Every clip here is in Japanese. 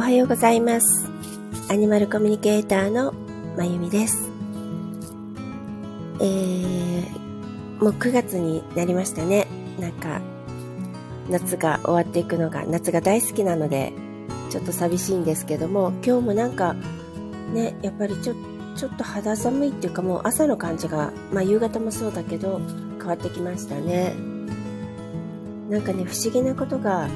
おはようございます。アニマルコミュニケーターのまゆみです。えー、もう9月になりましたね。なんか、夏が終わっていくのが、夏が大好きなので、ちょっと寂しいんですけども、今日もなんか、ね、やっぱりちょちょっと肌寒いっていうかもう朝の感じが、まあ夕方もそうだけど、変わってきましたね。なんかね、不思議なことが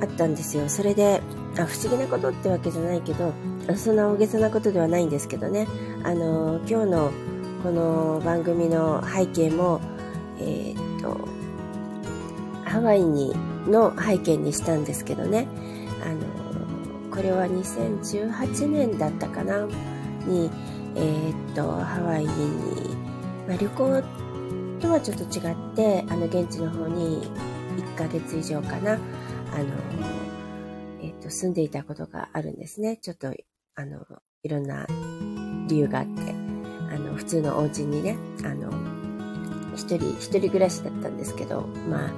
あったんですよ。それで、あ不思議なことってわけじゃないけど、そんな大げさなことではないんですけどね。あの、今日のこの番組の背景も、えー、っと、ハワイにの背景にしたんですけどね。あの、これは2018年だったかな？に、えー、っと、ハワイに、まあ、旅行とはちょっと違って、あの、現地の方に1ヶ月以上かな、あの、えっ、と、住んでいたことがあるんですね。ちょっと、あの、いろんな理由があって、あの、普通のお家にね、あの、一人、一人暮らしだったんですけど、まあ、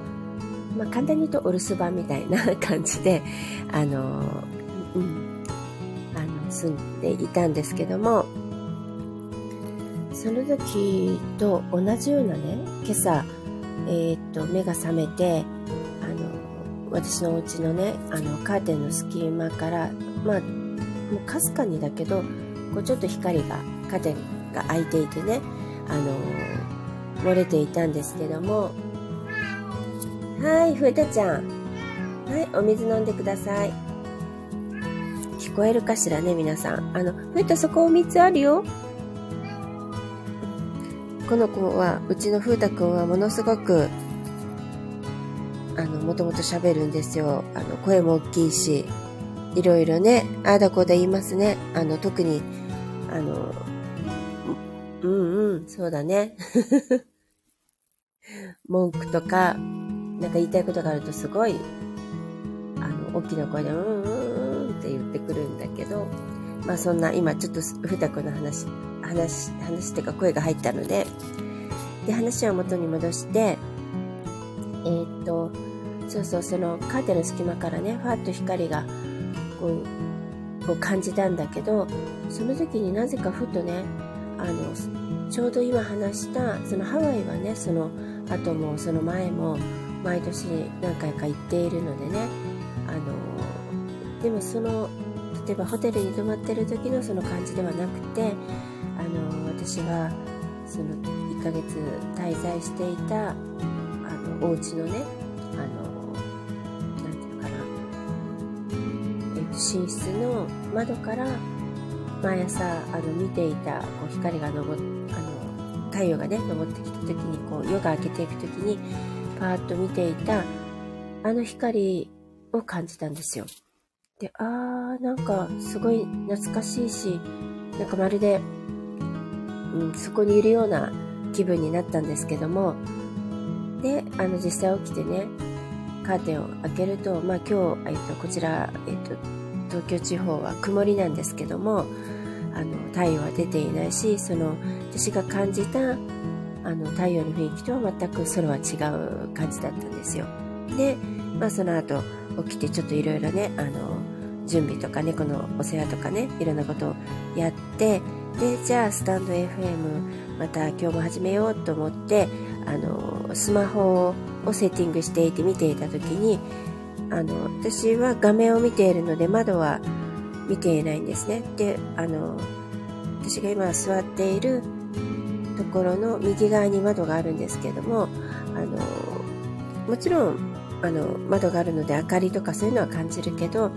まあ、簡単に言うとお留守番みたいな感じで、あの、うん、あの、住んでいたんですけども、その時と同じようなね、今朝、えー、っと、目が覚めて、私のお家のね、あの、カーテンの隙間から、まあ、もうかすかにだけど、こうちょっと光が、カーテンが開いていてね、あの、漏れていたんですけども、はい、ふえたちゃん。はい、お水飲んでください。聞こえるかしらね、皆さん。あの、ふえたそこお水あるよ。この子は、うちの風太くんはものすごく、もともと喋るんですよ。あの、声も大きいし、いろいろね、ああだこうだ言いますね。あの、特に、あの、うんうん、そうだね。文句とか、なんか言いたいことがあるとすごい、あの、大きな声で、うんうんうんって言ってくるんだけど、まあそんな、今ちょっとふたくの話、話、話っていうか声が入ったので、で、話は元に戻して、えー、っと、そうそう、そのカーテンの隙間からね、ふわっと光が、こう、こう感じたんだけど、その時になぜかふとね、あの、ちょうど今話した、そのハワイはね、その後もその前も、毎年何回か行っているのでね、あの、でもその例えばホテルに泊まってる時のその感じではなくてあの私がその1ヶ月滞在していたあのお家のね寝室の窓から毎朝あの見ていたこう光が昇っあの太陽がね昇ってきた時にこう夜が明けていく時にパーッと見ていたあの光を感じたんですよ。で、あー、なんかすごい懐かしいし、なんかまるで、うん、そこにいるような気分になったんですけども、で、あの実際起きてね、カーテンを開けると、まあ今日、えっと、こちら、えっと、東京地方は曇りなんですけども、あの、太陽は出ていないし、その、私が感じた、あの、太陽の雰囲気とは全くそれは違う感じだったんですよ。で、まあその後、起きてちょっといろいろね、あの、準備とか猫のお世話とかね、いろんなことをやって、で、じゃあスタンド FM また今日も始めようと思って、あの、スマホをセッティングしていて見ていた時に、あの、私は画面を見ているので窓は見ていないんですね。で、あの、私が今座っているところの右側に窓があるんですけども、あの、もちろんあの窓があるので明かりとかそういうのは感じるけどあの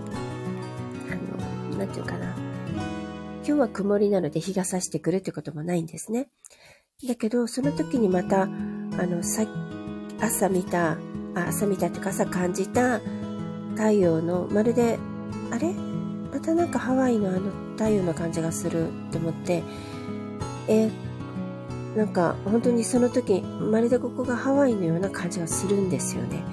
何て言うかな今日は曇りなので日が差してくるってこともないんですねだけどその時にまたあのさ朝見たあ朝見たっていうか朝感じた太陽のまるであれ？またなんかハワイのあの太陽の感じがするって思って。え、なんか本当にその時まるでここがハワイのような感じがするんですよね。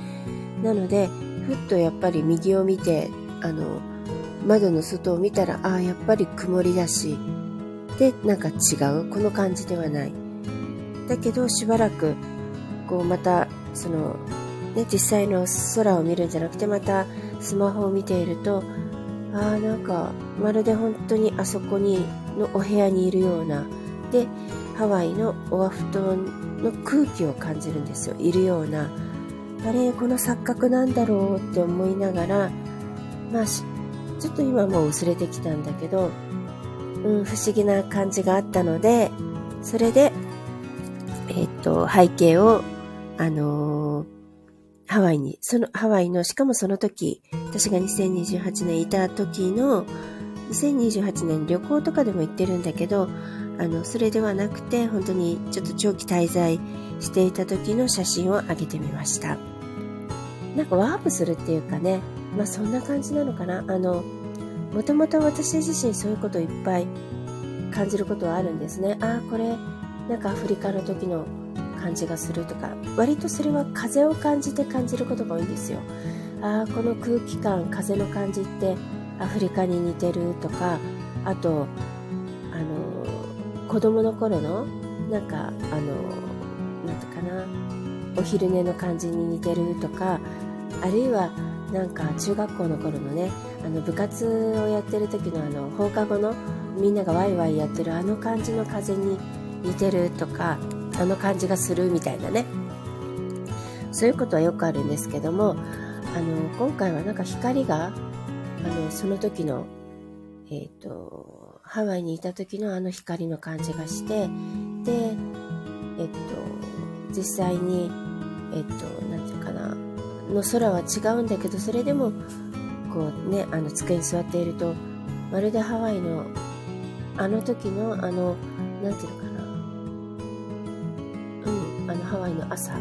なのでふっとやっぱり右を見てあの窓の外を見たらああやっぱり曇りだしでなんか違う？この感じではない。だけどしばらくこうまたその、ね、実際の空を見るんじゃなくてまたスマホを見ているとああ、なんか、まるで本当にあそこに、のお部屋にいるような、で、ハワイのオアフ島の空気を感じるんですよ。いるような。あれ、この錯覚なんだろうって思いながら、まあ、ちょっと今もう薄れてきたんだけど、うん、不思議な感じがあったので、それで、えっ、と、背景を、あのー、ハワイに、その、ハワイの、しかもその時、私が2028年いた時の、2028年旅行とかでも行ってるんだけど、あの、それではなくて、本当にちょっと長期滞在していた時の写真を上げてみました。なんかワープするっていうかね、まあそんな感じなのかな。あの、もともと私自身そういうことをいっぱい感じることはあるんですね。ああ、これ、なんかアフリカの時の感じがするとか、割とそれは風を感じて感じることが多いんですよ。ああ、この空気感、風の感じってアフリカに似てるとか、あと、あの、子供の頃の、なんか、あの、なんとかな、お昼寝の感じに似てるとか、あるいは、なんか中学校の頃のね、あの部活をやってる時のあの放課後のみんながワイワイやってるあの感じの風に似てるとか、あの感じがするみたいなね。そういうことはよくあるんですけども、あの、今回はなんか光が、あの、その時の、えっ、ー、と、ハワイにいた時のあの光の感じがして、で、えっ、ー、と、実際に、えっ、ー、と、なんていうかな、の空は違うんだけど、それでも、こうね、あの机に座っていると、まるでハワイの、あの時の、あの、なんていうかなうん、あのハワイの朝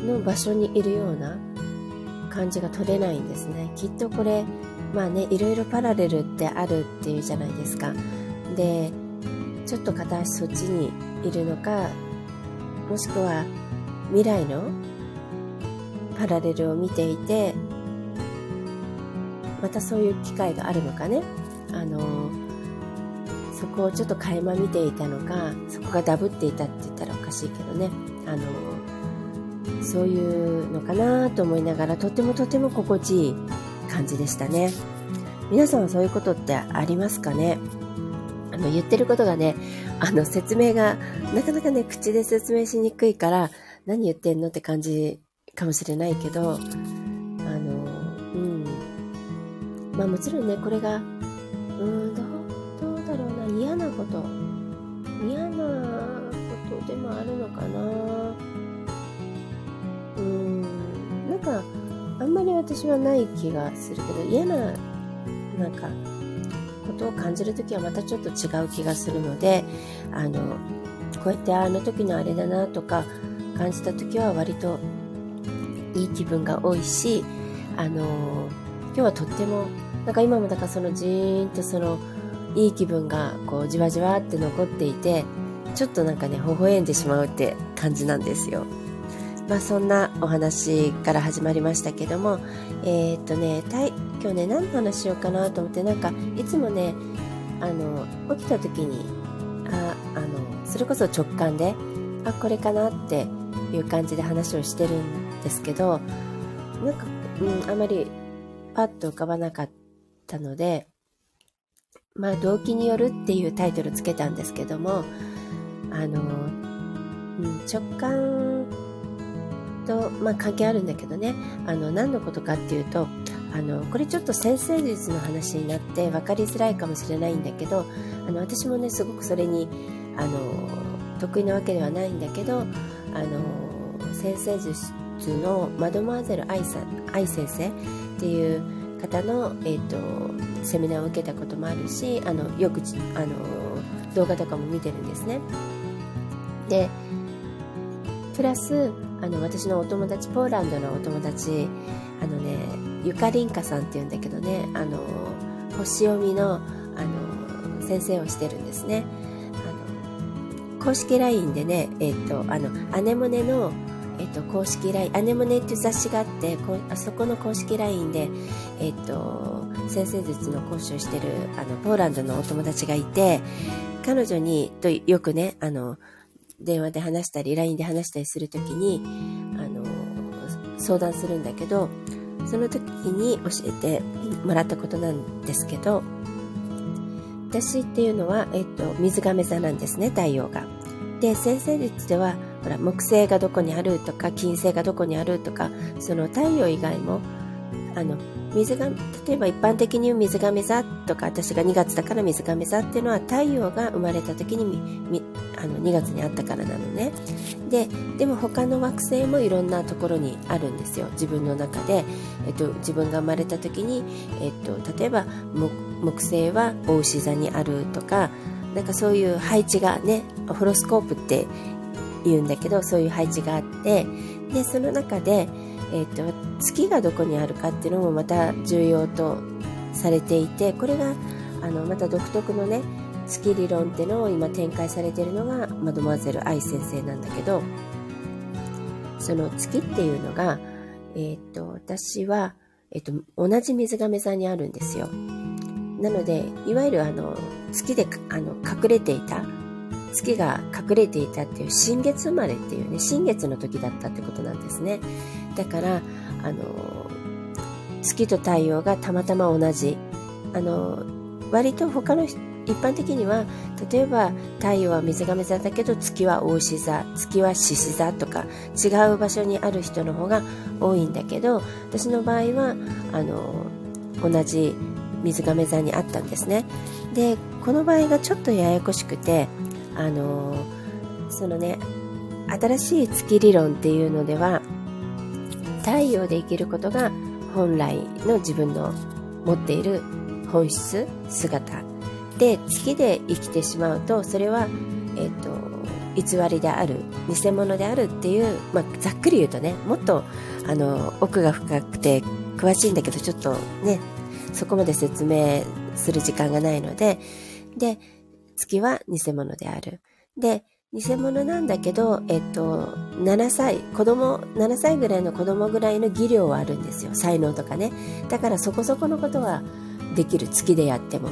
の場所にいるような感じが取れないんですね。きっとこれまあねいろいろパラレルってあるっていうじゃないですか。でちょっと片足そっちにいるのかもしくは未来のパラレルを見ていてまたそういう機会があるのかね。あのそこをちょっと垣間見ていたのかそこがダブっていたって言ったらおかしいけどね。あのそういうのかなと思いながらとてもとても心地いい感じでしたね。皆さんはそういうことってありますかね？あの言ってることがねあの説明がなかなかね口で説明しにくいから何言ってんのって感じかもしれないけどあのうん。まあもちろんねこれがうんどうどうだろうな。嫌なこと。嫌なことでもあるのかな。うんなんかあんまり私はない気がするけど嫌ななんかことを感じる時はまたちょっと違う気がするのであのこうやってあの時のあれだなとか感じた時は割といい気分が多いしあの今日はとってもなんか今もだからそのジーンとそのいい気分がこうじわじわって残っていてちょっとなんかね、微笑んでしまうって感じなんですよ。まあそんなお話から始まりましたけども、えー、っとね、今日ね、何の話しようかなと思って、なんか、いつもね、あの、起きた時に、あ、あの、それこそ直感で、あ、これかなっていう感じで話をしてるんですけど、なんか、うん、あまりパッと浮かばなかったので、まあ、動機によるっていうタイトルつけたんですけども、あの、うん、直感と、まあ、関係あるんだけどねあの何のことかっていうとあのこれちょっと先生術の話になって分かりづらいかもしれないんだけどあの私もねすごくそれにあの得意なわけではないんだけどあの先生術のマドモアゼル愛さん愛先生っていう方の、えー、とセミナーを受けたこともあるしあのよくあの動画とかも見てるんですね。でプラスあの私のお友達ポーランドのお友達あのねゆかりんかさんっていうんだけどねあの星読みのあの先生をしてるんですね。あの公式 LINE でねえっ、ー、とあのアネモネのえっと、公式 LINE、アネモネっていう雑誌があって、こあそこの公式 LINE で、えっと、先生術の講師をしてる、あの、ポーランドのお友達がいて、彼女に、とよくね、あの、電話で話したり、LINE で話したりするときに、あの、相談するんだけど、その時に教えてもらったことなんですけど、私っていうのは、えっと、水亀座なんですね、太陽が。で、先生術では、ほら、木星がどこにあるとか、金星がどこにあるとか、その太陽以外も、あの、水が、例えば一般的に水亀座とか、私が2月だから水亀座っていうのは太陽が生まれた時にあの2月にあったからなのね。で、でも他の惑星もいろんなところにあるんですよ。自分の中で。えっと、自分が生まれた時に、えっと、例えば木星は大牛座にあるとか、なんかそういう配置がね、ホロスコープって言うんだけど、そういう配置があって、で、その中で、えっと、月がどこにあるかっていうのもまた重要とされていて、これが、あの、また独特のね、月理論ってのを今展開されてるのがマドモアゼル愛先生なんだけど、その月っていうのが、えっ、と、私は、えっ、と、同じ水亀座にあるんですよ。なので、いわゆるあの、月であの隠れていた、月が隠れていたっていう新月生まれっていうね、新月の時だったってことなんですね。だから、あの、月と太陽がたまたま同じ。あの、割と他の一般的には例えば太陽は水亀座だけど月は大牛座月は獅子座とか違う場所にある人の方が多いんだけど私の場合はあの同じ水亀座にあったんですね。で、この場合がちょっとややこしくて、あのそのね、新しい月理論っていうのでは、太陽で生きることが本来の自分の持っている本質、姿。で、月で生きてしまうと、それは、えっ、ー、と、偽りである、偽物であるっていう、まあ、ざっくり言うとね、もっと、あの、奥が深くて詳しいんだけど、ちょっとね、そこまで説明する時間がないので、で、月は偽物である。で、偽物なんだけど、えっと、7歳、子供、7歳ぐらいの子供ぐらいの技量はあるんですよ。才能とかね。だからそこそこのことはできる。月でやっても。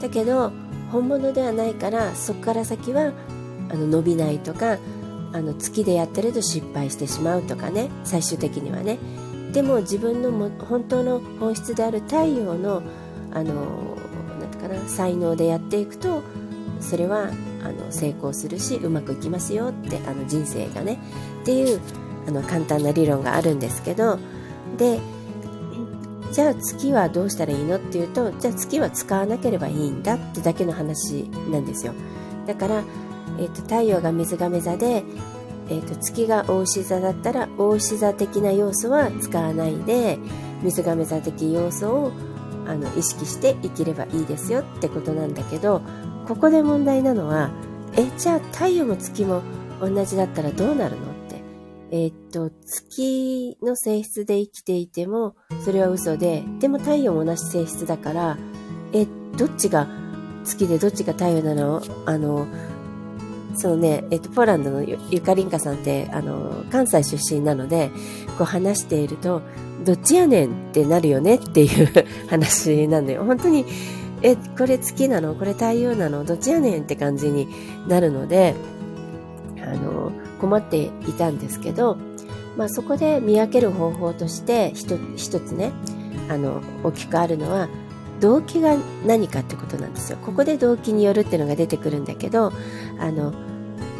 だけど、本物ではないから、そこから先は、あの、伸びないとか、あの、月でやってると失敗してしまうとかね。最終的にはね。でも自分のも本当の本質である太陽のあのなんてかな才能でやっていくとそれはあの成功するしうまくいきますよってあの人生がねっていうあの簡単な理論があるんですけどでじゃあ月はどうしたらいいのっていうとじゃあ月は使わなければいいんだってだけの話なんですよ。だから、えーと、と太陽が水亀座でえーと、月が大牛座だったら大牛座的な要素は使わないで水亀座的要素をあの意識して生きればいいですよってことなんだけどここで問題なのはえじゃあ太陽も月も同じだったらどうなるの？ってえっ、と月の性質で生きていてもそれは嘘ででも太陽も同じ性質だからえどっちが月でどっちが太陽なの？あのそのね、えっと、ポーランドのゆかりんかさんって、あの、関西出身なので、こう話していると、どっちやねんってなるよねっていう 話なのよ。本当に、え、これ月なの？これ太陽なの？どっちやねんって感じになるので、あの、困っていたんですけど、まあそこで見分ける方法として一つね、あの、大きくあるのは、動機が何かってことなんですよ。ここで動機によるっていうのが出てくるんだけど、あの、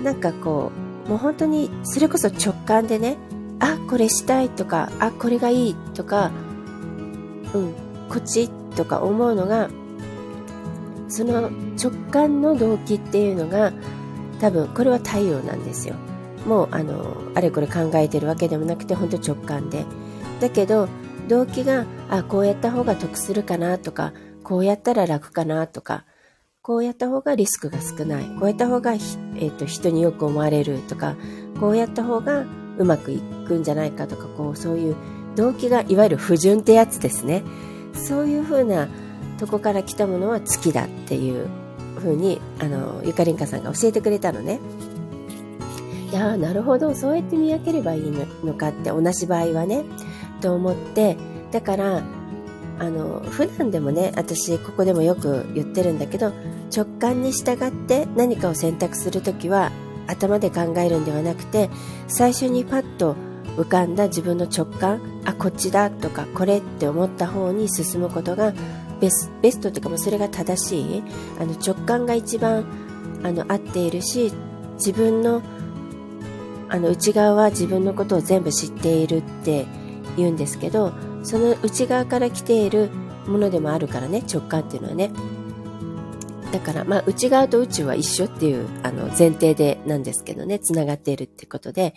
なんかこう、もう本当にそれこそ直感でね、あ、これしたいとか、あ、これがいいとか、うん、こっちとか思うのが、その直感の動機っていうのが、多分これは太陽なんですよ。もうあの、あれこれ考えてるわけでもなくて、本当直感で。だけど、動機が、あ、こうやった方が得するかなとか、こうやったら楽かなとか、こうやった方がリスクが少ない。こうやった方が、え、ー、と、人によく思われるとか、こうやった方がうまくいくんじゃないかとか、こう、そういう動機が、いわゆる不純ってやつですね。そういう風なとこから来たものは月だっていう風に、あの、ゆかりんかさんが教えてくれたのね。いやー、なるほど。そうやって見分ければいいのかって、同じ場合はね、と思って、だから、あの、普段でもね、私、ここでもよく言ってるんだけど、直感に従って何かを選択するときは頭で考えるんではなくて最初にパッと浮かんだ自分の直感あこっちだとかこれって思った方に進むことがベスベストというかもそれが正しいあの直感が一番あの合っているし自分のあの内側は自分のことを全部知っているって言うんですけどその内側から来ているものでもあるからね直感っていうのはね。だから、まあ、内側と宇宙は一緒っていうあの前提でなんですけどねつながっているってことで。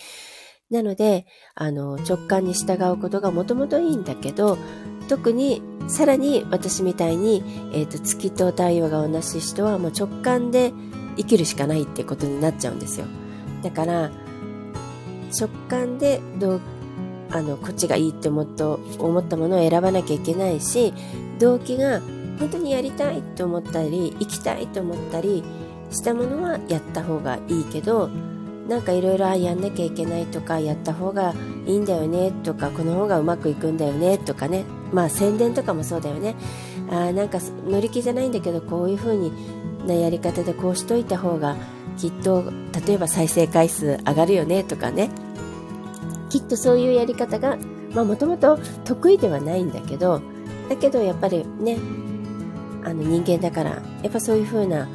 なのであの直感に従うことがもともといいんだけど特にさらに私みたいに、えーと、月と太陽が同じ人はもう直感で生きるしかないってことになっちゃうんですよ。だから直感でどうあのこっちがいいって思った思ったものを選ばなきゃいけないし動機が本当にやりたいと思ったり行きたいと思ったりしたものはやった方がいいけどなんかいろいろやんなきゃいけないとかやった方がいいんだよねとかこの方がうまくいくんだよねとかね。まあ宣伝とかもそうだよね。あなんか乗り気じゃないんだけどこういう風になやり方でこうしといた方がきっと例えば再生回数上がるよねとかね。きっとそういうやり方がもともと得意ではないんだけどだけどやっぱりねあの人間だからやっぱそういう風な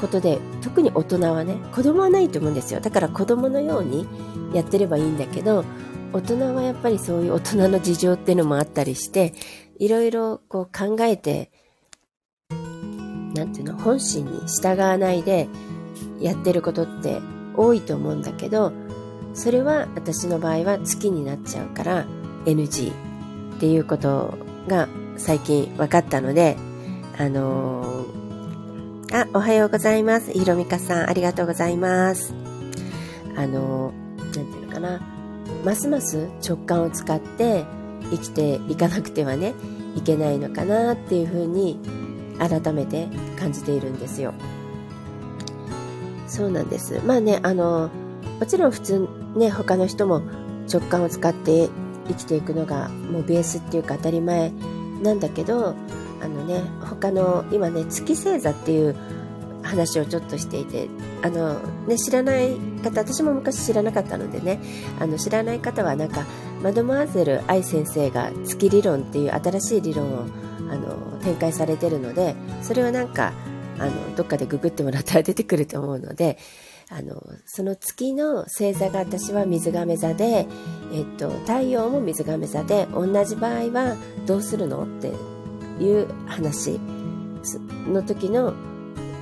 ことで特に大人はね子供はないと思うんですよ。だから子供のようにやってればいいんだけど大人はやっぱりそういう大人の事情っていうのもあったりしていろいろこう考えてなんていうの本心に従わないでやってることって多いと思うんだけどそれは私の場合は月になっちゃうから NG っていうことが最近分かったのであのー、あ、おはようございます。ひろみかさん、ありがとうございます。あのー、なんていうのかな。ますます直感を使って生きていかなくてはね、いけないのかなっていうふうに改めて感じているんですよ。そうなんです。まあね、あの、もちろん普通ね、他の人も直感を使って生きていくのがもうベースっていうか当たり前なんだけど、あのね他の今ね月星座っていう話をちょっとしていてあの、ね、知らない方私も昔知らなかったのでねあの知らない方はなんかマドモアゼル愛先生が月理論っていう新しい理論をあの展開されてるのでそれはなんかあのどっかでググってもらったら出てくると思うのであのその月の星座が私は水亀座で、えっと、太陽も水亀座で同じ場合はどうするのっていう話の時の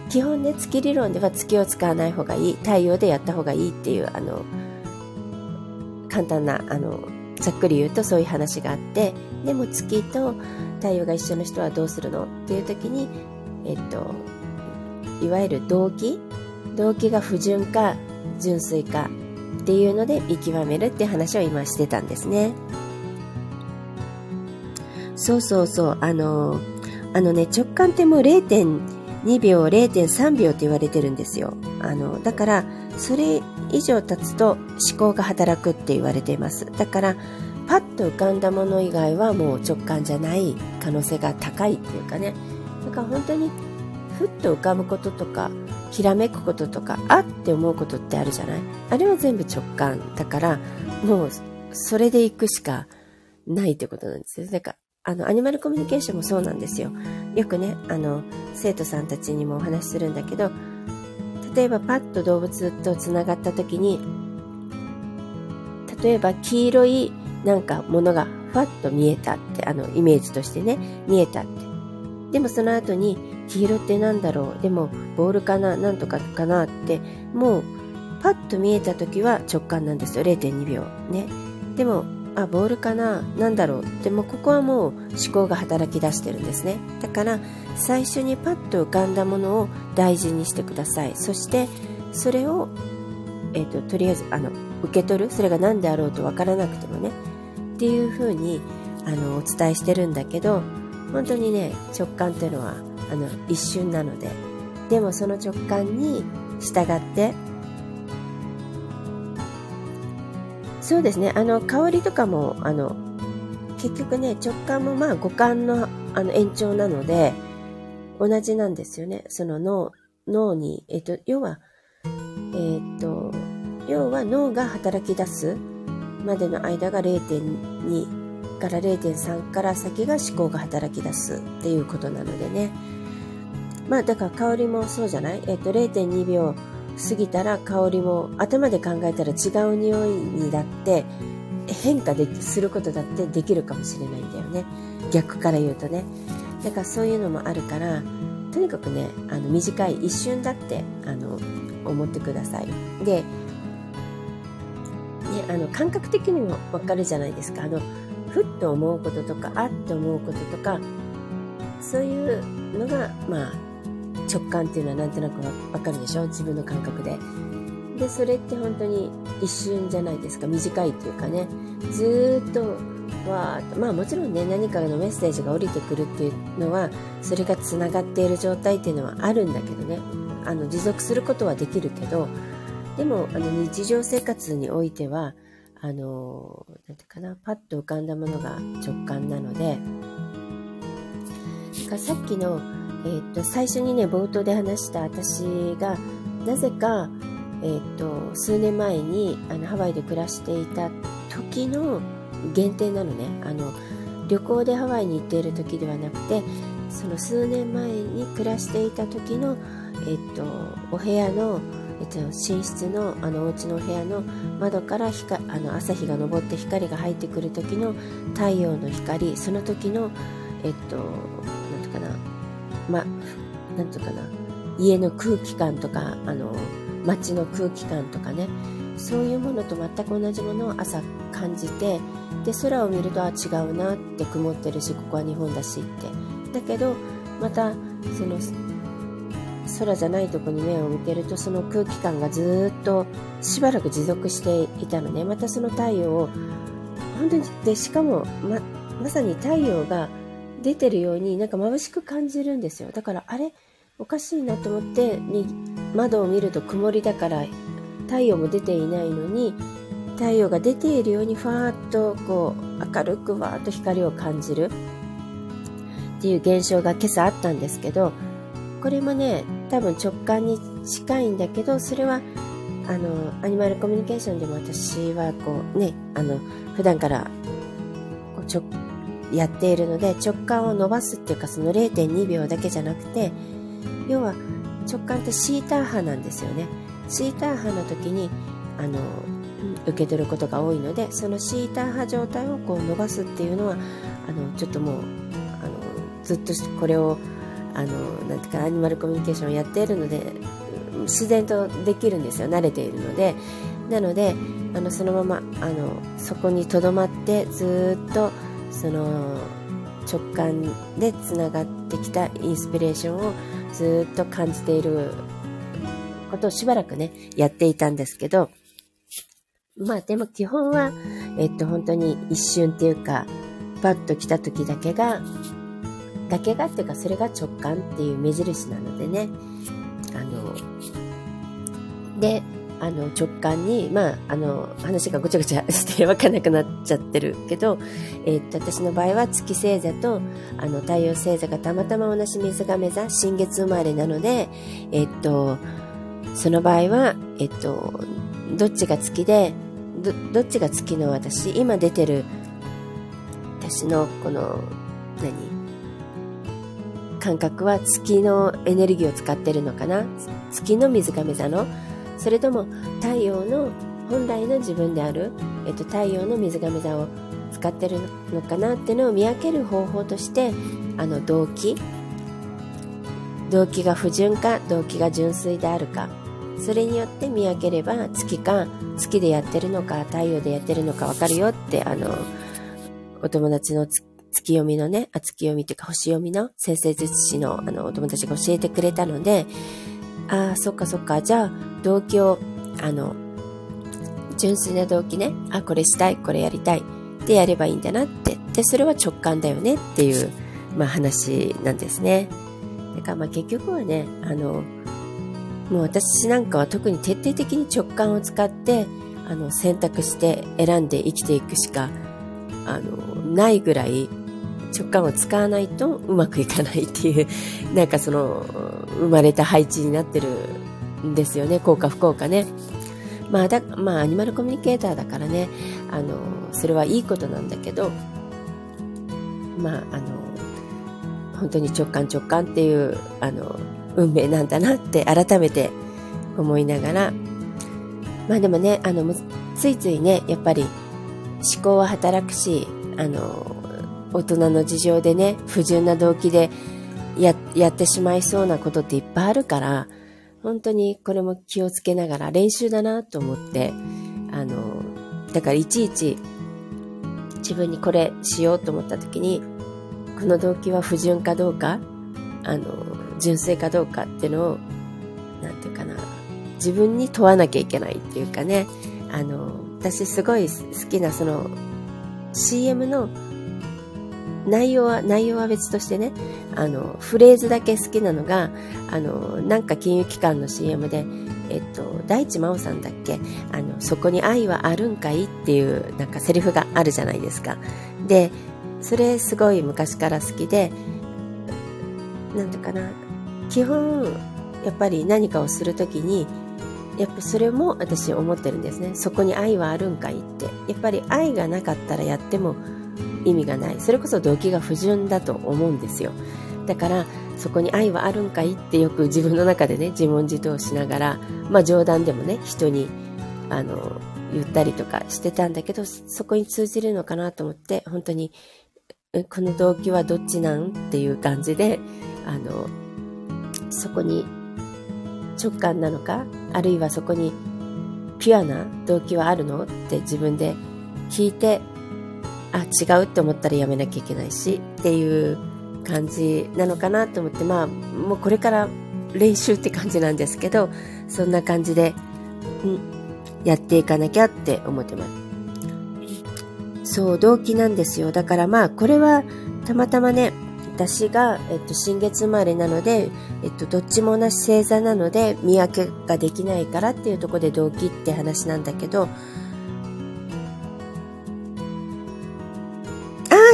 基本ね月理論では月を使わない方がいい太陽でやった方がいいっていうあの簡単なあのざっくり言うとそういう話があってでも月と太陽が一緒の人はどうするのっていう時にえっといわゆる動機？動機が不純か純粋かっていうので見極めるって話を今してたんですね。そうそうそう、あの、あのね、直感ってもう0.2秒、0.3秒って言われてるんですよ。あの、だから、それ以上経つと思考が働くって言われています。だから、パッと浮かんだもの以外はもう直感じゃない可能性が高いっていうかね。だから本当に、ふっと浮かぶこととか、ひらめくこととか、あって思うことってあるじゃない？あれは全部直感だから、もう、それで行くしかないってことなんですよ。だから、あの、アニマルコミュニケーションもそうなんですよ。よくね、あの、生徒さんたちにもお話しするんだけど、例えばパッと動物とつながった時に、例えば黄色いなんかものがふわっと見えたって、あの、イメージとしてね、見えたって。でもその後に、黄色ってなんだろう？でも、ボールかな？なんとかかなって、もう、パッと見えた時は直感なんですよ。0.2秒。ね。でも、あボールかな？何だろう？でもここはもう思考が働き出してるんですね。だから最初にパッと浮かんだものを大事にしてください。そしてそれを、えーと、とりあえずあの受け取る？それが何であろうと分からなくてもね。っていうふうにあのお伝えしてるんだけど本当にね直感っていうのはあの一瞬なのででもその直感に従ってそうですね。あの、香りとかも、あの、結局ね、直感もまあ五感のあの延長なので、同じなんですよね。その脳、脳に、えっと、要は、えっと、要は脳が働き出すまでの間が0.2から0.3から先が思考が働き出すっていうことなのでね。まあだから香りもそうじゃない？えっと0.2秒過ぎたら香りも頭で考えたら違う匂いにだって変化ですることだってできるかもしれないんだよね。逆から言うとね。だからそういうのもあるから、とにかくね、あの短い一瞬だってあの思ってください。で、ね、あの感覚的にもわかるじゃないですか。あのふっと思うこととか、あっと思うこととか、そういうのが、まあ、直感っていうのはなんとなくわかるでしょ？自分の感覚で。で、それって本当に一瞬じゃないですか？短いっていうかね。ずっと、わー、まあもちろんね、何かのメッセージが降りてくるっていうのは、それが繋がっている状態っていうのはあるんだけどね。あの、持続することはできるけど、でも、あの、日常生活においては、あの、なんていうかな、パッと浮かんだものが直感なので、かさっきの、えー、っと、最初にね、冒頭で話した私が、なぜか、えー、っと、数年前にあのハワイで暮らしていた時の限定なのね。あの、旅行でハワイに行っている時ではなくて、その数年前に暮らしていた時の、えっと、お部屋の、えっと、寝室のあのお家の部屋の窓から光あの朝日が昇って光が入ってくる時の太陽の光その時のえっとなんとかな。まなんとかな。家の空気感とかあの街の空気感とかね。そういうものと全く同じものを朝感じてで空を見るとあ違うなって曇ってるしここは日本だしって。だけどまたその空じゃないとこに目を向けるとその空気感がずっとしばらく持続していたのね。またその太陽を本当にでしかもままさに太陽が出てるようになんか眩しく感じるんですよ。だからあれおかしいなと思ってに窓を見ると曇りだから太陽も出ていないのに太陽が出ているようにふわーっとこう明るくわーっと光を感じるっていう現象が今朝あったんですけどこれもね多分直感に近いんだけどそれはあのアニマルコミュニケーションでも私はこうねあの普段からこうちょやっているので直感を伸ばすっていうかその0.2秒だけじゃなくて要は直感ってシーター波なんですよね。シーター波の時にあの受け取ることが多いのでそのシーター波状態をこう伸ばすっていうのはあのちょっともうあのずっとこれをあのなんていうかアニマルコミュニケーションをやっているので自然とできるんですよ。慣れているので。なのであのそのままあのそこにとどまってずっとその直感でつながってきたインスピレーションをずっと感じていることをしばらくねやっていたんですけど。まあでも基本はえっと本当に一瞬っていうかパッと来た時だけがだけがっていうかそれが直感っていう目印なのでね。あのであの直感にまああの話がごちゃごちゃして分かんなくなっちゃってるけど、えー、っと私の場合は月星座とあの太陽星座がたまたま同じ水亀座新月生まれなのでえー、っとその場合はえっとどっちが月でどどっちが月の私今出てる私のこの何？感覚は月のエネルギーを使ってるのかな？月の水亀座の？それとも太陽の本来の自分である、えっと、太陽の水亀座を使ってるのかな？ってのを見分ける方法としてあの動機？動機が不純か動機が純粋であるか。それによって見分ければ月か月でやってるのか太陽でやってるのか分かるよってあのお友達の月読みのね、あ月読みというか星読みの先生術師のあのお友達が教えてくれたので、ああ、そっかそっか、じゃあ動機を、あの、純粋な動機ね、あ、これしたい、これやりたいってやればいいんだなって。で、それは直感だよねっていう、まあ話なんですね。だからまあ結局はね、あの、もう私なんかは特に徹底的に直感を使って、あの、選択して選んで生きていくしか、あの、ないぐらい直感を使わないとうまくいかないっていう、なんかその、生まれた配置になってるんですよね。効果不効果ね。まあだ、まあ、アニマルコミュニケーターだからね、あの、それはいいことなんだけど、まあ、あの、本当に直感直感っていう、あの、運命なんだなって改めて思いながら、まあでもね、あの、ついついね、やっぱり思考は働くし、あの、大人の事情でね、不純な動機でや、やってしまいそうなことっていっぱいあるから、本当にこれも気をつけながら練習だなと思って、あの、だからいちいち自分にこれしようと思った時に、この動機は不純かどうか、あの、純正かどうかっていうのを、なんていうかな、自分に問わなきゃいけないっていうかね、あの、私すごい好きなその CM の内容は、内容は別としてね、あの、フレーズだけ好きなのが、あの、なんか金融機関の CM で、えっと、大地真央さんだっけ？あの、そこに愛はあるんかいっていう、なんかセリフがあるじゃないですか。で、それすごい昔から好きで、なんていうかな、基本、やっぱり何かをするときに、やっぱそれも私思ってるんですね。そこに愛はあるんかいって。やっぱり愛がなかったらやっても意味がない。それこそ動機が不純だと思うんですよ。だから、そこに愛はあるんかいってよく自分の中でね、自問自答しながら、まあ冗談でもね、人に、あの、言ったりとかしてたんだけど、そこに通じるのかなと思って、本当に、この動機はどっちなんっていう感じで、あの、そこに直感なのか、あるいはそこにピュアな動機はあるのって自分で聞いて、あ、違うって思ったらやめなきゃいけないしっていう感じなのかなと思って、まあ、もうこれから練習って感じなんですけど、そんな感じで、うん、やっていかなきゃって思ってます。そう、動機なんですよ。だからまあ、これはたまたまね、私が、えっと、新月生まれなので、えっと、どっちも同じ星座なので、見分けができないからっていうとこで動機って話なんだけど、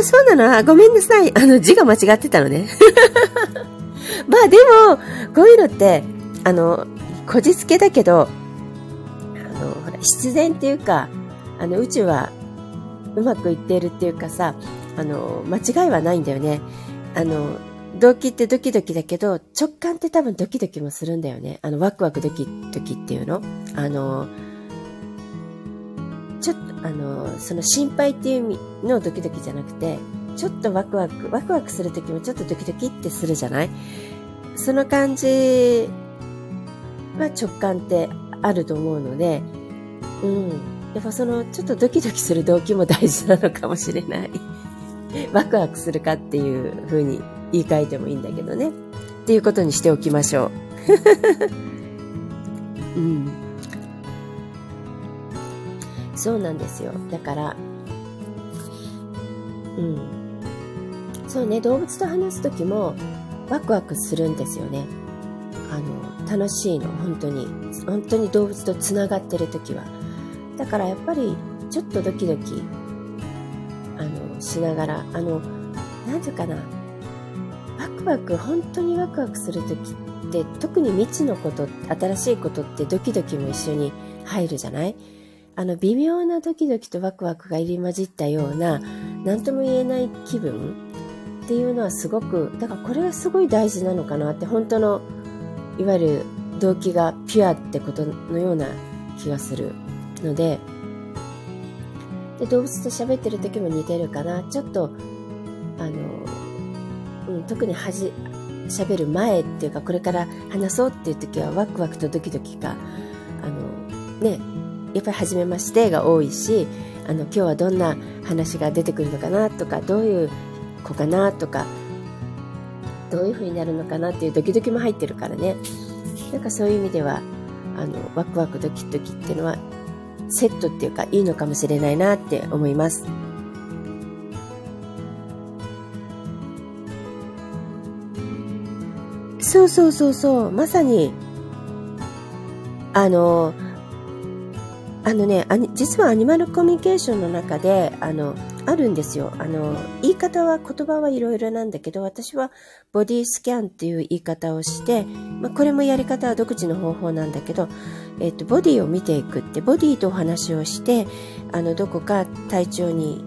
そうなの？ごめんなさい。あの、字が間違ってたのね。まあでも、こういうのって、あの、こじつけだけど、あの、ほら、必然っていうか、あの、宇宙はうまくいっているっていうかさ、あの、間違いはないんだよね。あの、動機ってドキドキだけど、直感って多分ドキドキもするんだよね。あの、ワクワクドキドキっていうのあの、ちょっと、あの、その心配っていう意味のドキドキじゃなくて、ちょっとワクワク、ワクワクするときもちょっとドキドキってするじゃない？その感じは直感ってあると思うので、うん。やっぱその、ちょっとドキドキする動機も大事なのかもしれない。ワクワクするかっていう風に言い換えてもいいんだけどね。っていうことにしておきましょう。うん。そうなんですよ。だから、うん。そうね、動物と話すときもワクワクするんですよね。あの、楽しいの、本当に。本当に動物と繋がってるときは。だからやっぱり、ちょっとドキドキ、あの、しながら、あの、なんていうかな、ワクワク、本当にワクワクするときって、特に未知のこと、新しいことってドキドキも一緒に入るじゃない？あの微妙なドキドキとワクワクが入り混じったような何とも言えない気分っていうのはすごくだからこれがすごい大事なのかなって本当のいわゆる動機がピュアってことのような気がするのでで動物と喋ってる時も似てるかな。ちょっとあの、うん、特にはじ喋る前っていうかこれから話そうっていう時はワクワクとドキドキがあのねやっぱり初めましてが多いしあの今日はどんな話が出てくるのかなとかどういう子かなとかどういう風になるのかなっていうドキドキも入ってるからねなんかそういう意味ではあのワクワクドキドキっていうのはセットっていうかいいのかもしれないなって思います。そうそうそうそうまさにあのあのね、実はアニマルコミュニケーションの中で、あの、あるんですよ。あの、言い方は、言葉はいろいろなんだけど、私はボディスキャンっていう言い方をして、まあ、これもやり方は独自の方法なんだけど、えっと、ボディを見ていくって、ボディとお話をして、あの、どこか体調に、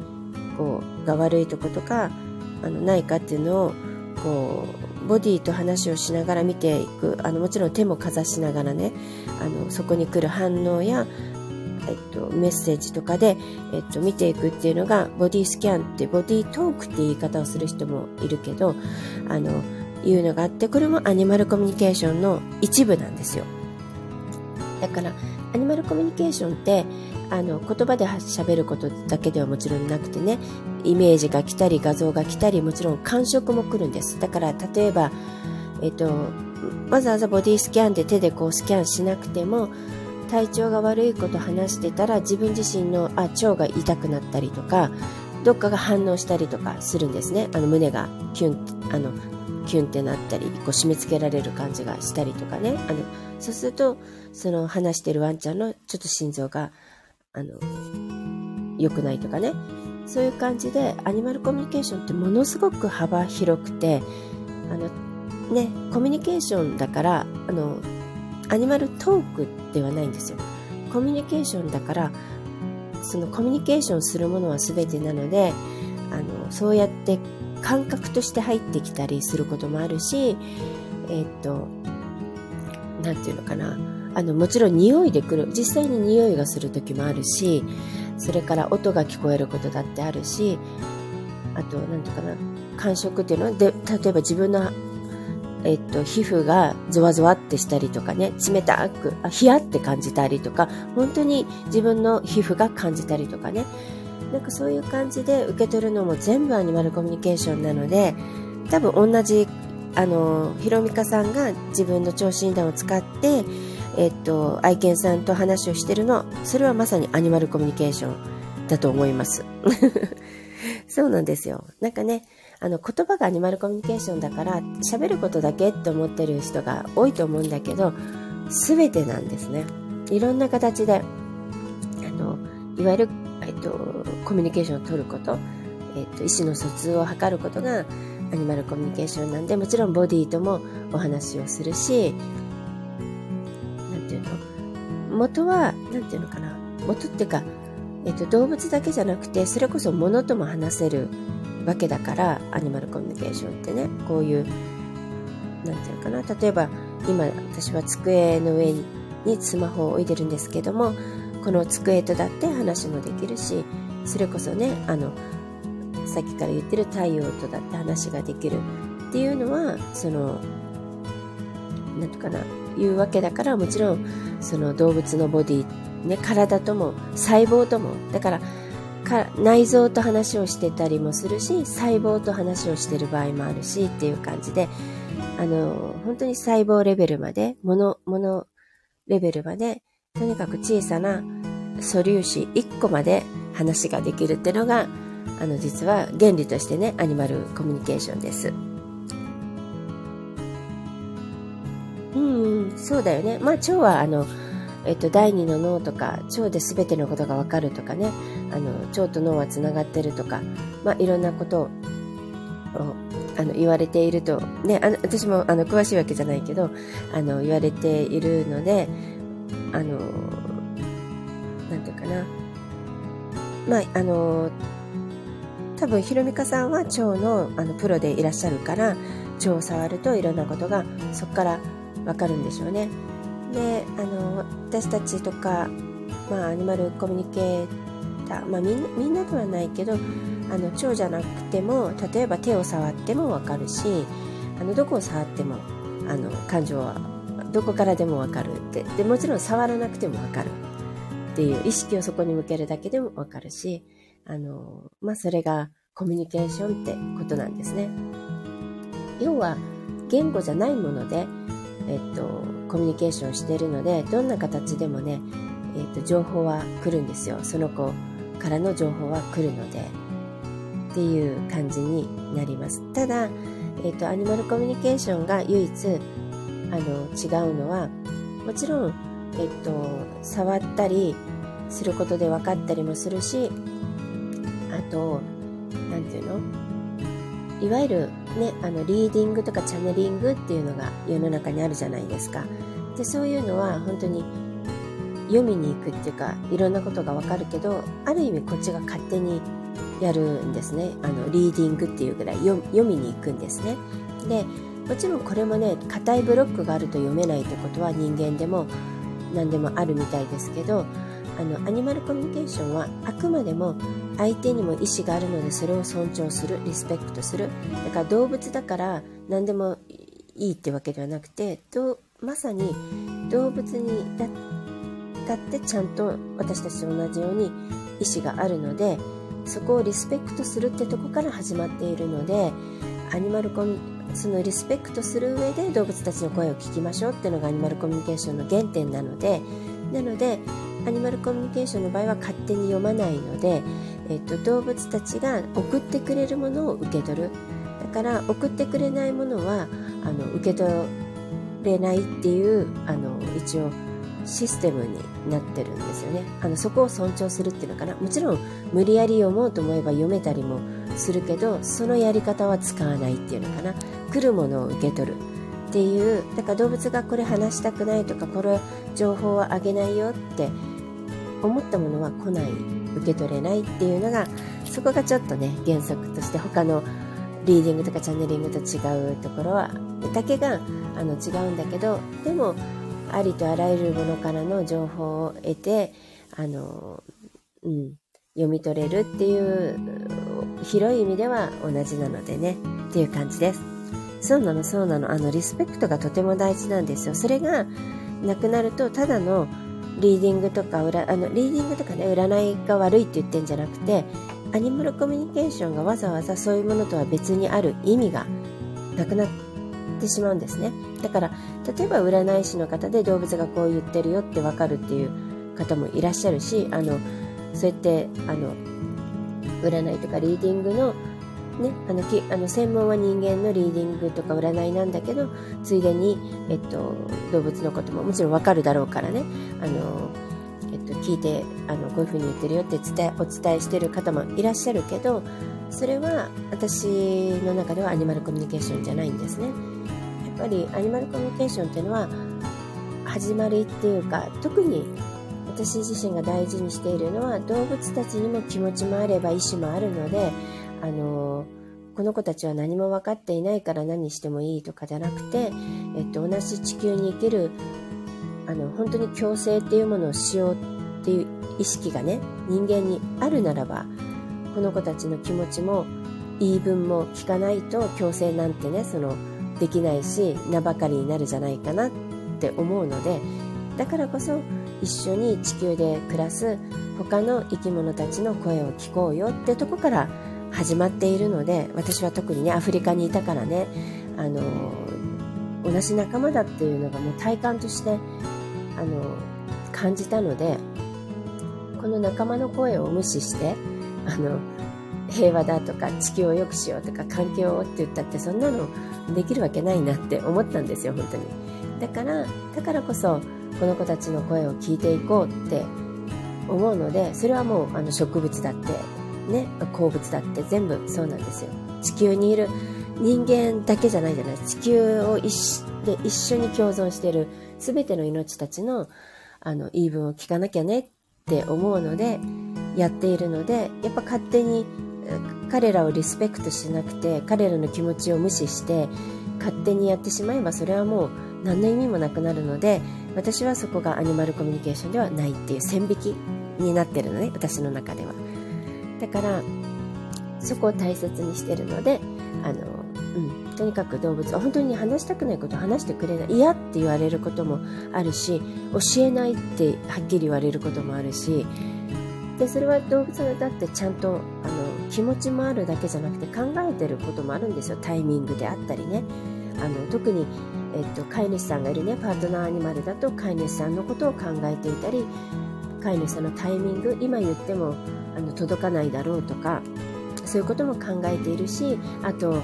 こう、が悪いとことか、あの、ないかっていうのを、こう、ボディと話をしながら見ていく。あの、もちろん手もかざしながらね、あの、そこに来る反応や、えっと、メッセージとかで、えっと、見ていくっていうのが、ボディスキャンって、ボディトークって言い方をする人もいるけど、あの、いうのがあって、これもアニマルコミュニケーションの一部なんですよ。だから、アニマルコミュニケーションって、あの、言葉で喋ることだけではもちろんなくてね、イメージが来たり、画像が来たり、もちろん感触も来るんです。だから、例えば、えっと、わざわざボディスキャンで手でこうスキャンしなくても、体調が悪いこと話してたら自分自身のあ腸が痛くなったりとかどっかが反応したりとかするんですね。あの胸がキュンあのキュンってなったりこう締め付けられる感じがしたりとかね。あのそうするとその話してるワンちゃんのちょっと心臓があの良くないとかね。そういう感じでアニマルコミュニケーションってものすごく幅広くてあのねコミュニケーションだからあのアニマルトークではないんですよ。コミュニケーションだから、そのコミュニケーションするものは全てなので、あの、そうやって感覚として入ってきたりすることもあるし、えっと、なんていうのかな。あの、もちろん匂いで来る。実際に匂いがする時もあるし、それから音が聞こえることだってあるし、あと、なんていうかな。感触っていうのは、で、例えば自分のえっと、皮膚がゾワゾワってしたりとかね、冷たく、あ、冷やって感じたりとか、本当に自分の皮膚が感じたりとかね、なんかそういう感じで受け取るのも全部アニマルコミュニケーションなので、多分同じ、あの、ひろみかさんが自分の聴診断を使って、えっと、愛犬さんと話をしてるの、それはまさにアニマルコミュニケーションだと思います。そうなんですよ。なんかね、あの言葉がアニマルコミュニケーションだから喋ることだけって思ってる人が多いと思うんだけど全てなんですね。いろんな形であのいわゆる、えっと、コミュニケーションを取ること、えっと、意思の疎通を図ることがアニマルコミュニケーションなんでもちろんボディともお話をするし何ていうの？元は何ていうのかな？元っていうか、えっと、動物だけじゃなくてそれこそ物とも話せるわけだからアニマルコミュニケーションってねこういう何て言うかな例えば今私は机の上にスマホを置いてるんですけどもこの机とだって話もできるしそれこそねあのさっきから言ってる太陽とだって話ができる。っていうのはその何て言うかないうわけだからもちろんその動物のボディね体とも細胞ともだからか内臓と話をしてたりもするし細胞と話をしてる場合もあるしっていう感じであの本当に細胞レベルまでものものレベルまでとにかく小さな素粒子1個まで話ができるっていうのがあの実は原理としてねアニマルコミュニケーションです。うん、そうだよね。まあ腸はあのえっと、第二の脳とか腸で全てのことが分かるとかねあの腸と脳はつながってるとか、まあ、いろんなことをあの言われていると、ね、あの私もあの詳しいわけじゃないけどあの言われているのであのなんていうかなまああの多分ひろみかさんは腸のあのプロでいらっしゃるから腸を触るといろんなことがそこから分かるんでしょうね。であの私たちとか、まあ、アニマルコミュニケーター、まあ、みんなみんなではないけどあの腸じゃなくても例えば手を触っても分かるしあのどこを触ってもあの感情はどこからでも分かるってでもちろん触らなくても分かるっていう意識をそこに向けるだけでも分かるしあの、まあ、それがコミュニケーションってことなんですね。要は言語じゃないもので、えっと、コミュニケーションしてるのでどんな形でもね、えーと、情報は来るんですよ。その子からの情報は来るので。っていう感じになります。ただ、えーと、アニマルコミュニケーションが唯一あの違うのはもちろん、えーと、触ったりすることで分かったりもするしあと、なんていうの？いわゆるね、あの、リーディングとかチャネリングっていうのが世の中にあるじゃないですか。で、そういうのは本当に読みに行くっていうか、いろんなことがわかるけど、ある意味こっちが勝手にやるんですね。あの、リーディングっていうぐらい読みに行くんですね。で、もちろんこれもね、硬いブロックがあると読めないってことは人間でも何でもあるみたいですけど、あのアニマルコミュニケーションはあくまでも相手にも意思があるのでそれを尊重するリスペクトする。だから動物だから何でもいいってわけではなくてまさに動物にだってちゃんと私たちと同じように意思があるのでそこをリスペクトするってとこから始まっているのでアニマルコミそのリスペクトする上で動物たちの声を聞きましょうっていうのがアニマルコミュニケーションの原点なのでなのでアニマルコミュニケーションの場合は勝手に読まないので、えっと、動物たちが送ってくれるものを受け取る。だから送ってくれないものはあの受け取れないっていうあの一応システムになってるんですよね。あのそこを尊重するっていうのかな。もちろん無理やり読もうと思えば読めたりもするけどそのやり方は使わないっていうのかな。来るものを受け取るっていう。だから動物がこれ話したくないとかこれ情報はあげないよって思ったものは来ない受け取れないっていうのがそこがちょっとね原則として他のリーディングとかチャンネリングと違うところはだけがあの違うんだけどでもありとあらゆるものからの情報を得てあの、うん、読み取れるっていう広い意味では同じなのでねっていう感じです。そうなのそうなの。あのリスペクトがとても大事なんですよ。それがなくなるとただのリーディングとか裏あのリーディングとかね占いが悪いって言ってんじゃなくてアニマルコミュニケーションがわざわざそういうものとは別にある意味がなくなってしまうんですね。だから例えば占い師の方で動物がこう言ってるよってわかるっていう方もいらっしゃるしあのそうやってあの占いとかリーディングのね、あのきあの専門は人間のリーディングとか占いなんだけどついでに、えっと、動物のことももちろんわかるだろうからねあの、えっと、聞いてあのこういうふうに言ってるよって伝えお伝えしてる方もいらっしゃるけどそれは私の中ではアニマルコミュニケーションじゃないんですね。やっぱりアニマルコミュニケーションっていうのは始まりっていうか特に私自身が大事にしているのは動物たちにも気持ちもあれば意志もあるのであのこの子たちは何も分かっていないから何してもいいとかじゃなくて、えっと、同じ地球に生きるあの本当に共生っていうものをしようっていう意識がね人間にあるならばこの子たちの気持ちも言い分も聞かないと共生なんてねそのできないし名ばかりになるじゃないかなって思うのでだからこそ一緒に地球で暮らす他の生き物たちの声を聞こうよってとこから始まっているので私は特にねアフリカにいたからねあの同じ仲間だっていうのがもう体感としてあの感じたのでこの仲間の声を無視してあの平和だとか地球を良くしようとか環境をって言ったってそんなのできるわけないなって思ったんですよ本当に。だからだからこそこの子たちの声を聞いていこうって思うのでそれはもうあの植物だってね鉱物だって全部そうなんですよ。地球にいる人間だけじゃないじゃない。地球を一で一緒に共存している全ての命たちのあの言い分を聞かなきゃねって思うのでやっているのでやっぱ勝手に彼らをリスペクトしなくて彼らの気持ちを無視して勝手にやってしまえばそれはもう何の意味もなくなるので私はそこがアニマルコミュニケーションではないっていう線引きになってるのね私の中では。だからそこを大切にしてるのであの、うん、とにかく動物は本当に話したくないことを話してくれない嫌って言われることもあるし教えないってはっきり言われることもあるしでそれは動物はだってちゃんとあの気持ちもあるだけじゃなくて考えてることもあるんですよ。タイミングであったりね。あの特に、えっと、飼い主さんがいるねパートナーアニマルだと飼い主さんのことを考えていたり飼い主さんのタイミング今言ってもあの届かないだろうとかそういうことも考えているしあと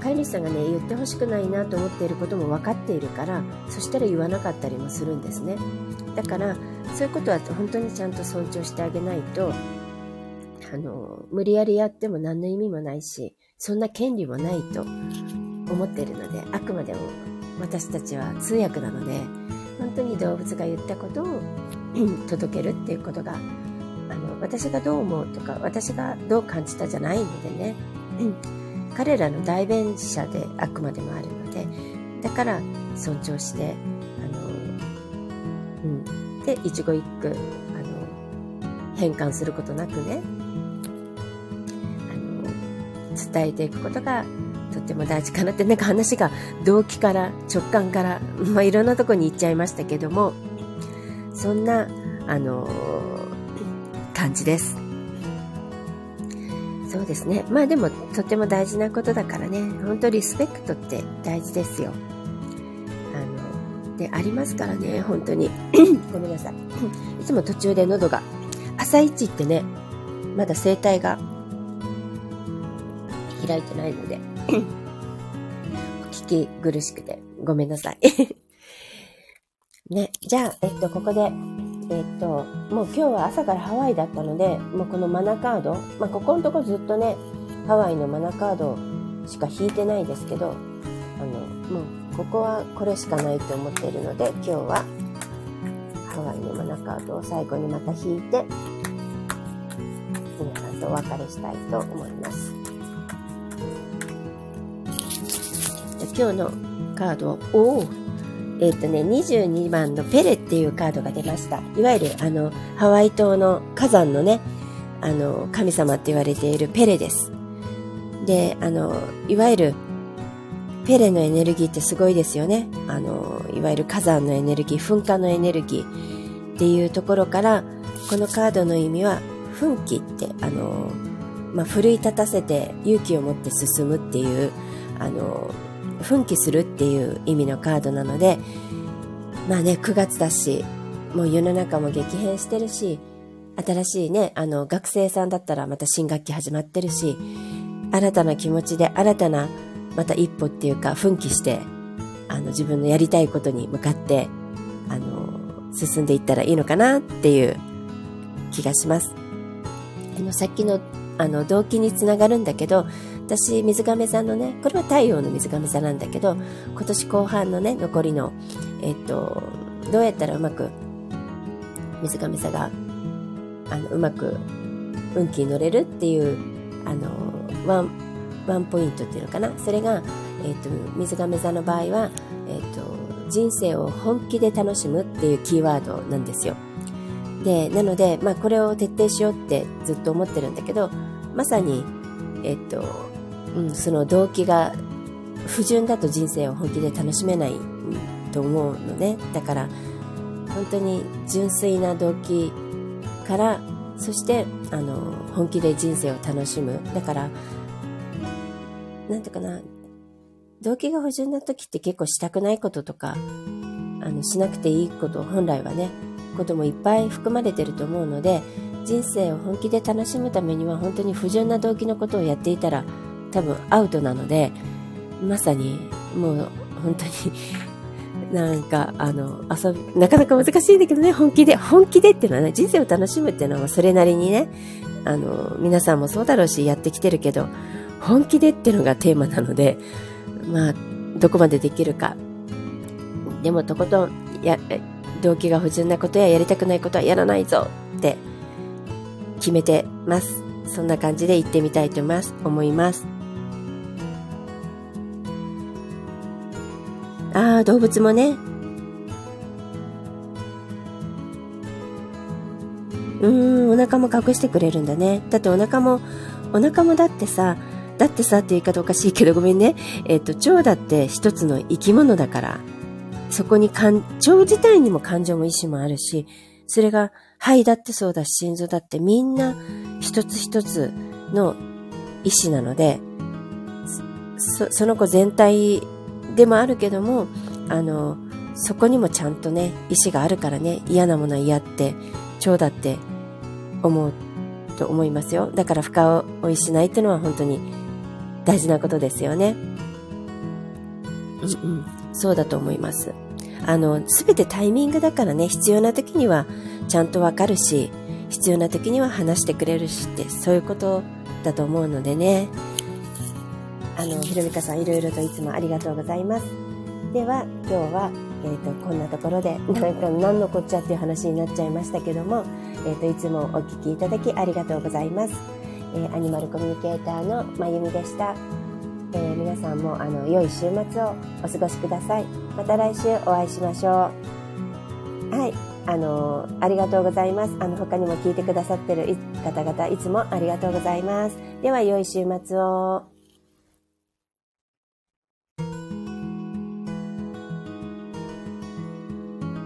飼い主さんがね言ってほしくないなと思っていることも分かっているからそしたら言わなかったりもするんですね。だからそういうことは本当にちゃんと尊重してあげないとあの、無理やりやっても何の意味もないし、そんな権利もないと思っているので、あくまでも私たちは通訳なので、本当に動物が言ったことを届けるっていうことが、私がどう思うとか、私がどう感じたじゃないのでね、彼らの代弁者であくまでもあるので、だから尊重して、あの、うん。で、一語一句、あの、変換することなくね、あの、伝えていくことがとっても大事かなって、なんか話が動機から直感から、まあ、いろんなとこに行っちゃいましたけども、そんな、あの感じです。そうですね。まあでも、とても大事なことだからね、本当リスペクトって大事ですよ。あの、で、ありますからね、本当に。ごめんなさい。いつも途中で喉が、朝一ってね、まだ声帯が開いてないので、聞き苦しくてごめんなさい。ね、じゃあ、えっと、ここで、えっと、もう今日は朝からハワイだったので、もうこのマナカード、まあ、ここのとこずっとね、ハワイのマナカードしか引いてないですけど、あの、もうここはこれしかないと思っているので、今日はハワイのマナカードを最後にまた引いて、皆さんとお別れしたいと思います。今日のカードを、えっ、ー、とね、22番のペレっていうカードが出ました。いわゆる、あの、ハワイ島の火山のね、あの、神様って言われているペレです。で、あの、いわゆる、ペレのエネルギーってすごいですよね。あの、いわゆる火山のエネルギー、噴火のエネルギーっていうところから、このカードの意味は、奮起って、あの、まあ、奮い立たせて勇気を持って進むっていう、あの、奮起するっていう意味のカードなので、まあね、9月だし、もう世の中も激変してるし、新しいね、あの、学生さんだったらまた新学期始まってるし、新たな気持ちで新たな、また一歩っていうか、奮起して、あの、自分のやりたいことに向かって、あの、進んでいったらいいのかなっていう気がします。あの、さっきの、あの、動機につながるんだけど、私、水亀座のね、これは太陽の水亀座なんだけど、今年後半のね、残りの、えっと、どうやったらうまく、水瓶座が、あの、うまく、運気に乗れるっていう、あの、ワン、ワンポイントっていうのかな？それが、えっと、水瓶座の場合は、えっと、人生を本気で楽しむっていうキーワードなんですよ。で、なので、まあ、これを徹底しようってずっと思ってるんだけど、まさに、えっと、うん、その動機が不純だと人生を本気で楽しめないと思うのね。だから、本当に純粋な動機から、そして、あの、本気で人生を楽しむ。だから、なんていうかな、動機が不純な時って結構したくないこととか、あの、しなくていいこと、本来はね、こともいっぱい含まれてると思うので、人生を本気で楽しむためには本当に不純な動機のことをやっていたら多分アウトなので、まさにもう本当に なんか、あの、遊び、なかなか難しいんだけどね、本気で、本気でっていうのはね、人生を楽しむっていうのはそれなりにね、あの、皆さんもそうだろうし、やってきてるけど、本気でっていうのがテーマなので、まあ、どこまでできるか。でも、とことん、や、動機が不純なことややりたくないことはやらないぞって決めてます。そんな感じで行ってみたいと思います。ああ、動物もね。うーん、お腹も隠してくれるんだね。だってお腹も、お腹もだってさ、だってさって言い方おかしいけどごめんね。えっ、と、腸だって一つの生き物だから、そこに感、腸自体にも感情も意志もあるし、それが肺だってそうだし、心臓だってみんな一つ一つの意志なので、そその子全体でもあるけども、あの、そこにもちゃんとね、意志があるからね、嫌なものは嫌って、腸だって思うと思いますよ。だから深追いしないっていうのは本当に大事なことですよね。うんうん、そうだと思います。あの、すべてタイミングだからね、必要な時にはちゃんとわかるし、必要な時には話してくれるしってそういうことだと思うのでねあのひろみかさんいろいろといつもありがとうございますでは今日は、えーと、こんなところで なんか何のこっちゃっていう話になっちゃいましたけども、えーと、いつもお聞きいただきありがとうございます、えー、アニマルコミュニケーターのまゆみでした、えー、皆さんもあの良い週末をお過ごしくださいまた来週お会いしましょうはいあの、ありがとうございます。あの、他にも聞いてくださってる方々、いつもありがとうございます。では、良い週末を。